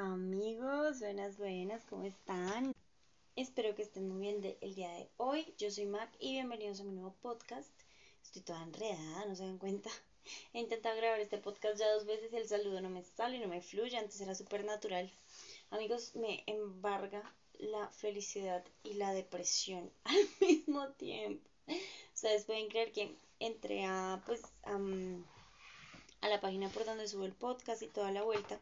Amigos, buenas, buenas, ¿cómo están? Espero que estén muy bien el día de hoy. Yo soy Mac y bienvenidos a mi nuevo podcast. Estoy toda enredada, no se dan cuenta. He intentado grabar este podcast ya dos veces y el saludo no me sale, no me fluye, antes era súper natural. Amigos, me embarga la felicidad y la depresión al mismo tiempo. Ustedes pueden creer que entré a, pues, a la página por donde subo el podcast y toda la vuelta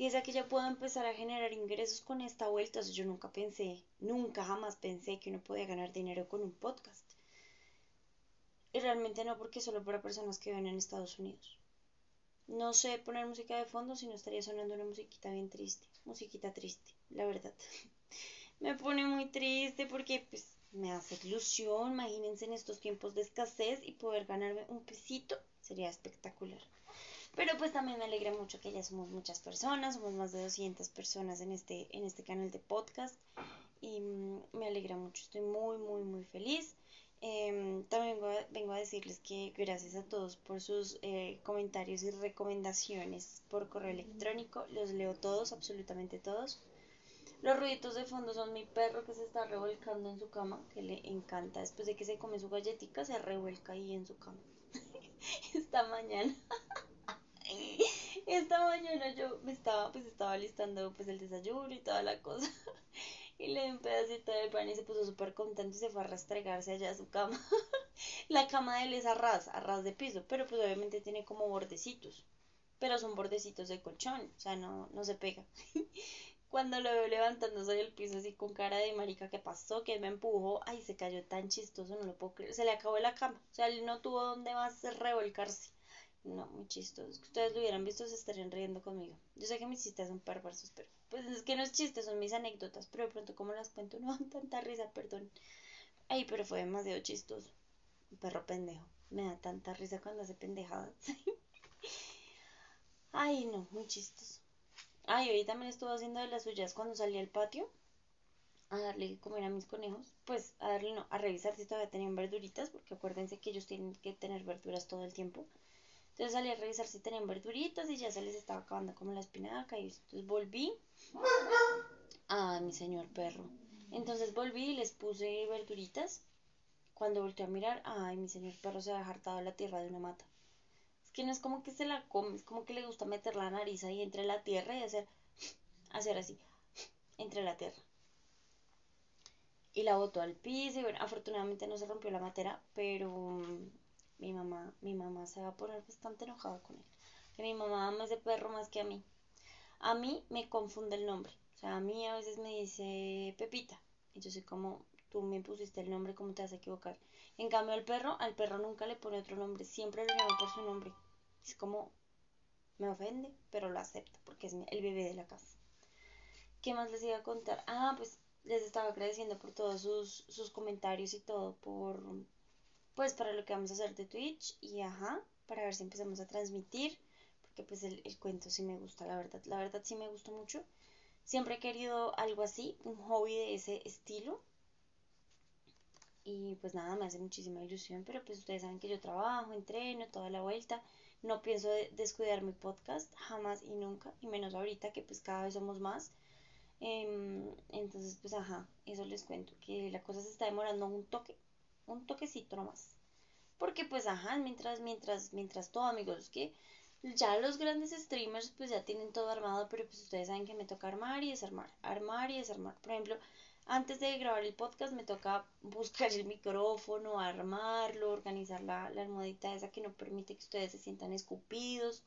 y es que ya puedo empezar a generar ingresos con esta vuelta. yo nunca pensé, nunca jamás pensé que uno podía ganar dinero con un podcast. Y realmente no, porque solo para personas que viven en Estados Unidos. No sé poner música de fondo si no estaría sonando una musiquita bien triste. Musiquita triste, la verdad. me pone muy triste porque pues me hace ilusión. Imagínense en estos tiempos de escasez y poder ganarme un pesito. Sería espectacular. Pero pues también me alegra mucho que ya somos muchas personas, somos más de 200 personas en este, en este canal de podcast y mm, me alegra mucho, estoy muy, muy, muy feliz. Em, también vengo a, decirles que gracias a todos por sus eh, comentarios y recomendaciones por correo electrónico, los leo todos, absolutamente todos. Los ruiditos de fondo son mi perro que se está revolcando en su cama, que le encanta. Después de que se come su galletita, se revuelca ahí en su cama. Esta mañana. Esta mañana yo me estaba, pues estaba listando pues el desayuno y toda la cosa. Y le di un pedacito de pan y se puso súper contento y se fue a rastregarse allá a su cama. la cama de él es a ras, a ras de piso, pero pues obviamente tiene como bordecitos. Pero son bordecitos de colchón, o sea, no, no se pega. Cuando lo veo levantándose del piso así con cara de marica que pasó, que me empujó, ay, se cayó tan chistoso, no lo puedo creer. Se le acabó la cama, o sea, él no tuvo dónde más revolcarse. No, muy chistoso. Ustedes lo hubieran visto, se estarían riendo conmigo. Yo sé que mis chistes son perversos, pero pues es que no es chiste, son mis anécdotas. Pero de pronto, como las cuento, no dan tanta risa, perdón. Ay, pero fue demasiado chistoso. Perro pendejo. Me da tanta risa cuando hace pendejadas. Ay, no, muy chistoso. Ay, hoy también estuve haciendo de las suyas cuando salí al patio a darle comer a mis conejos. Pues a darle, no, a revisar si todavía tenían verduritas, porque acuérdense que ellos tienen que tener verduras todo el tiempo. Entonces salí a revisar si tenían verduritas y ya se les estaba acabando como la espinaca y entonces volví. a mi señor perro. Entonces volví y les puse verduritas. Cuando volteé a mirar, ay, mi señor perro se había hartado la tierra de una mata. Es que no es como que se la come, es como que le gusta meter la nariz ahí entre la tierra y hacer, hacer así, entre la tierra. Y la botó al piso y bueno, afortunadamente no se rompió la matera, pero mi mamá, mi mamá se va a poner bastante enojada con él. Que mi mamá ama ese perro más que a mí. A mí me confunde el nombre. O sea, a mí a veces me dice Pepita. Y yo sé como, tú me pusiste el nombre, ¿cómo te vas a equivocar? En cambio, al perro, al perro nunca le pone otro nombre. Siempre lo llama por su nombre. Es como, me ofende, pero lo acepto porque es el bebé de la casa. ¿Qué más les iba a contar? Ah, pues les estaba agradeciendo por todos sus, sus comentarios y todo, por pues para lo que vamos a hacer de Twitch y ajá, para ver si empezamos a transmitir, porque pues el, cuento sí me gusta, la verdad, la verdad sí me gusta mucho. Siempre he querido algo así, un hobby de ese estilo. Y pues nada, me hace muchísima ilusión, pero pues ustedes saben que yo trabajo, entreno, toda la vuelta. No pienso descuidar mi podcast, jamás y nunca, y menos ahorita que pues cada vez somos más. Em, entonces pues ajá, eso les cuento, que la cosa se está demorando un toque, un toquecito nomás. Porque pues ajá, mientras, mientras, mientras todo amigos, que ya los grandes streamers pues ya tienen todo armado, pero pues ustedes saben que me toca armar y desarmar, armar y desarmar. Por ejemplo, antes de grabar el podcast me toca buscar el micrófono, armarlo, organizar la, la almohadita esa que no permite que ustedes se sientan escupidos,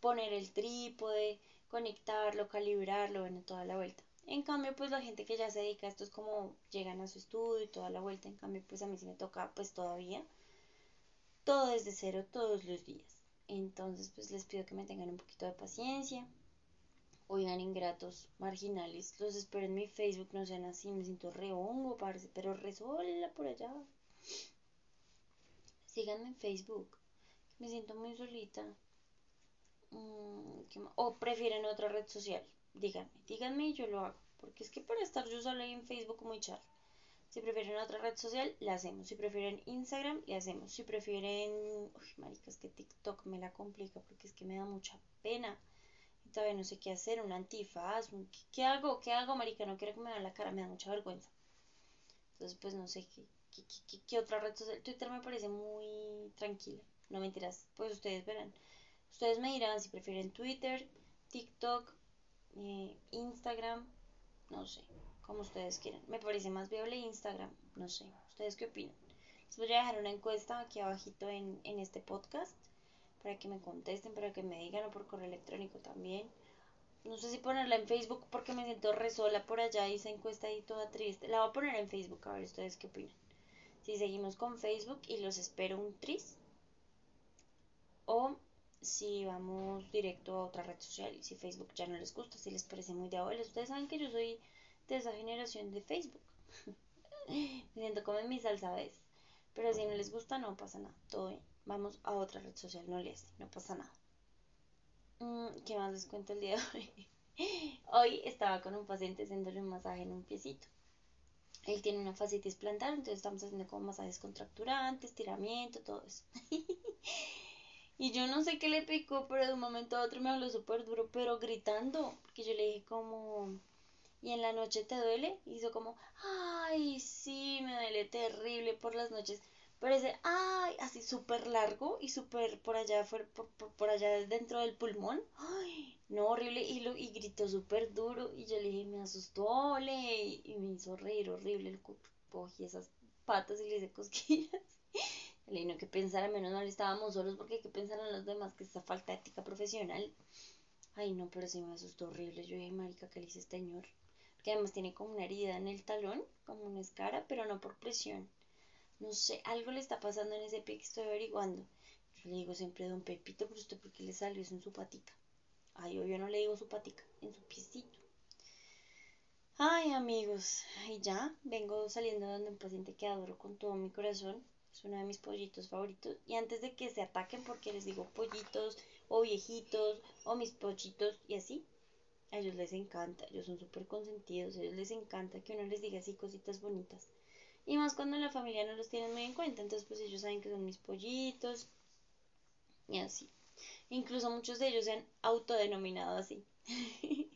poner el trípode, conectarlo, calibrarlo, bueno, toda la vuelta. En cambio, pues la gente que ya se dedica a esto es como llegan a su estudio y toda la vuelta. En cambio, pues a mí sí me toca pues todavía todo desde cero todos los días. Entonces, pues les pido que me tengan un poquito de paciencia. Oigan, ingratos, marginales, los espero en mi Facebook, no sean así, me siento re hongo, pero re por allá. Síganme en Facebook, me siento muy solita. Mm, o prefieren otra red social díganme, díganme y yo lo hago. Porque es que para estar yo solo ahí en Facebook muy charla. Si prefieren otra red social, la hacemos. Si prefieren Instagram, le hacemos. Si prefieren... Uy, maricas, que TikTok me la complica porque es que me da mucha pena. todavía no sé qué hacer, un antifaz, ¿qué, hago? ¿Qué hago, marica? No quiero que me vean la cara, me da mucha vergüenza. Entonces, pues no sé qué, qué, qué, otra red social. Twitter me parece muy tranquila, no mentiras, pues ustedes verán. Ustedes me dirán si prefieren Twitter, TikTok, eh, Instagram, no sé, como ustedes quieran. Me parece más viable Instagram, no sé. ¿Ustedes qué opinan? Les voy a dejar una encuesta aquí abajito en, en este podcast para que me contesten, para que me digan o por correo electrónico también. No sé si ponerla en Facebook porque me siento re sola por allá y esa encuesta ahí toda triste. La voy a poner en Facebook a ver ustedes qué opinan. Si seguimos con Facebook y los espero un tris. O si vamos directo a otra red social y si Facebook ya no les gusta, si les parece muy de. Ustedes saben que yo soy de esa generación de Facebook. Me siento como en mi salsa vez. Pero si no les gusta, no pasa nada. Todo bien. Vamos a otra red social, no les, no pasa nada. Mm, ¿Qué más les cuento el día de hoy? Hoy estaba con un paciente haciéndole un masaje en un piecito. Él tiene una fascitis plantar, entonces estamos haciendo como masajes contracturantes, estiramiento, todo eso. y yo no sé qué le picó, pero de un momento a otro me habló súper duro, pero gritando, porque yo le dije como, ¿y en la noche te duele? Y hizo como, ay, sí, me duele terrible por las noches. Pero ese, ay, así súper largo y súper por allá, por, por, allá dentro del pulmón. Ay, no, horrible. Y, lo, y gritó súper duro. Y yo le dije, me asustó, ole. Y me hizo reír horrible. El cogí esas patas y le hice cosquillas. Le dije, no, que pensara, menos mal estábamos solos porque que pensaran los demás que esta falta de ética profesional. Ay, no, pero sí me asustó horrible. Yo dije, marica, ¿qué le hice este señor? Que además tiene como una herida en el talón, como una escara, pero no por presión no sé, algo le está pasando en ese pie que estoy averiguando. Yo le digo siempre don Pepito, pero usted por qué le salió eso en su patica. Ay, yo no le digo su patica, en su piecito. Ay, amigos, y ya vengo saliendo de un paciente que adoro con todo mi corazón. Es uno de mis pollitos favoritos. Y antes de que se ataquen, porque les digo pollitos, o viejitos, o mis pochitos, y así, a ellos les encanta. Ellos son súper consentidos. A ellos les encanta que uno les diga así cositas bonitas. Y más cuando la familia no los tiene muy en cuenta. Entonces, pues ellos saben que son mis pollitos. Y así. Incluso muchos de ellos se han autodenominado así.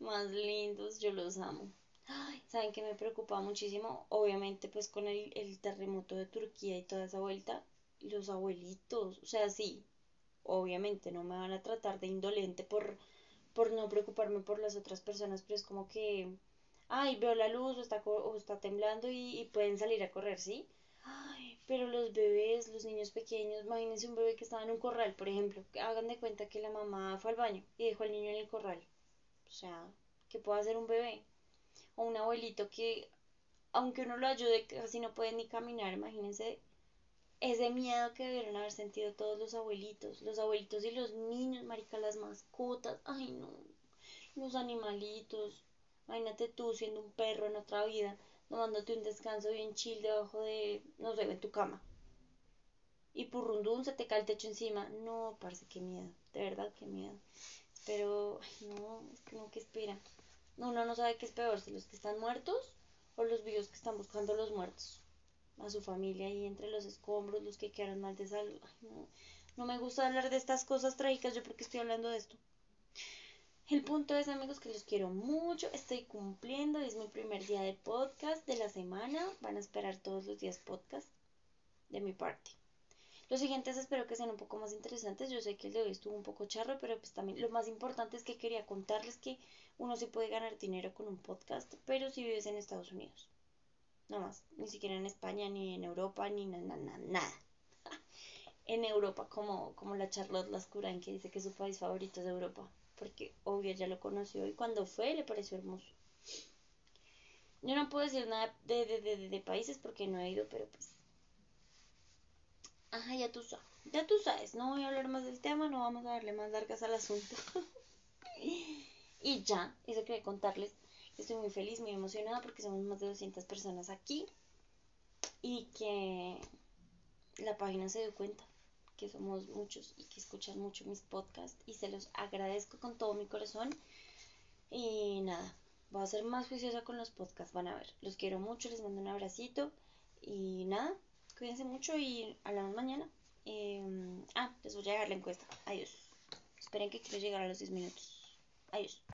más lindos, yo los amo. Saben que me preocupa muchísimo, obviamente, pues con el, el terremoto de Turquía y toda esa vuelta, los abuelitos, o sea, sí, obviamente no me van a tratar de indolente por, por no preocuparme por las otras personas, pero es como que ay, veo la luz o está, está temblando y, pueden salir a correr, ¿sí? Ay, pero los bebés, los niños pequeños, imagínense un bebé que estaba en un corral, por ejemplo, hagan de cuenta que la mamá fue al baño y dejó al niño en el corral. O sea, ¿qué puede hacer un bebé? O un abuelito que, aunque uno lo ayude, casi no puede ni caminar, imagínense ese miedo que debieron haber sentido todos los abuelitos, los abuelitos y los niños, marica, las mascotas, ay no, los animalitos, Imagínate tú siendo un perro en otra vida, tomándote un descanso bien chill debajo de, no sé, en tu cama. Y purrundún se te cae el techo encima. No, parece que miedo. De verdad, qué miedo. Pero, ay, no, es que no, que espera. No, uno no sabe qué es peor, si los que están muertos o los vivos que están buscando a los muertos. A su familia ahí entre los escombros, los que quedaron mal de salud. Ay, no, no me gusta hablar de estas cosas trágicas, yo porque estoy hablando de esto. El punto es, amigos, que los quiero mucho. Estoy cumpliendo. Es mi primer día de podcast de la semana. Van a esperar todos los días podcast de mi parte. Los siguientes espero que sean un poco más interesantes. Yo sé que el de hoy estuvo un poco charro, pero pues también lo más importante es que quería contarles que uno sí puede ganar dinero con un podcast, pero si vives en Estados Unidos. No más. Ni siquiera en España, ni en Europa, ni nada, nada. en Europa, como, como la Charlotte Lascurain que dice que su país favorito es Europa porque obvio ya lo conoció y cuando fue le pareció hermoso. Yo no puedo decir nada de, de, de, países porque no he ido, pero pues... Ajá, ya tú sabes. Ya tú sabes, no voy a hablar más del tema, no vamos a darle más largas al asunto. y ya, eso quería contarles. Estoy muy feliz, muy emocionada porque somos más de 200 personas aquí y que la página se dio cuenta que somos muchos y que escuchan mucho mis podcasts y se los agradezco con todo mi corazón. Y nada, voy a ser más juiciosa con los podcasts, van a ver. Los quiero mucho, les mando un abracito y nada, cuídense mucho y hablamos mañana. Em, ah, les voy a dejar la encuesta. Adiós. Esperen que quiero llegar a los 10 minutos. Adiós.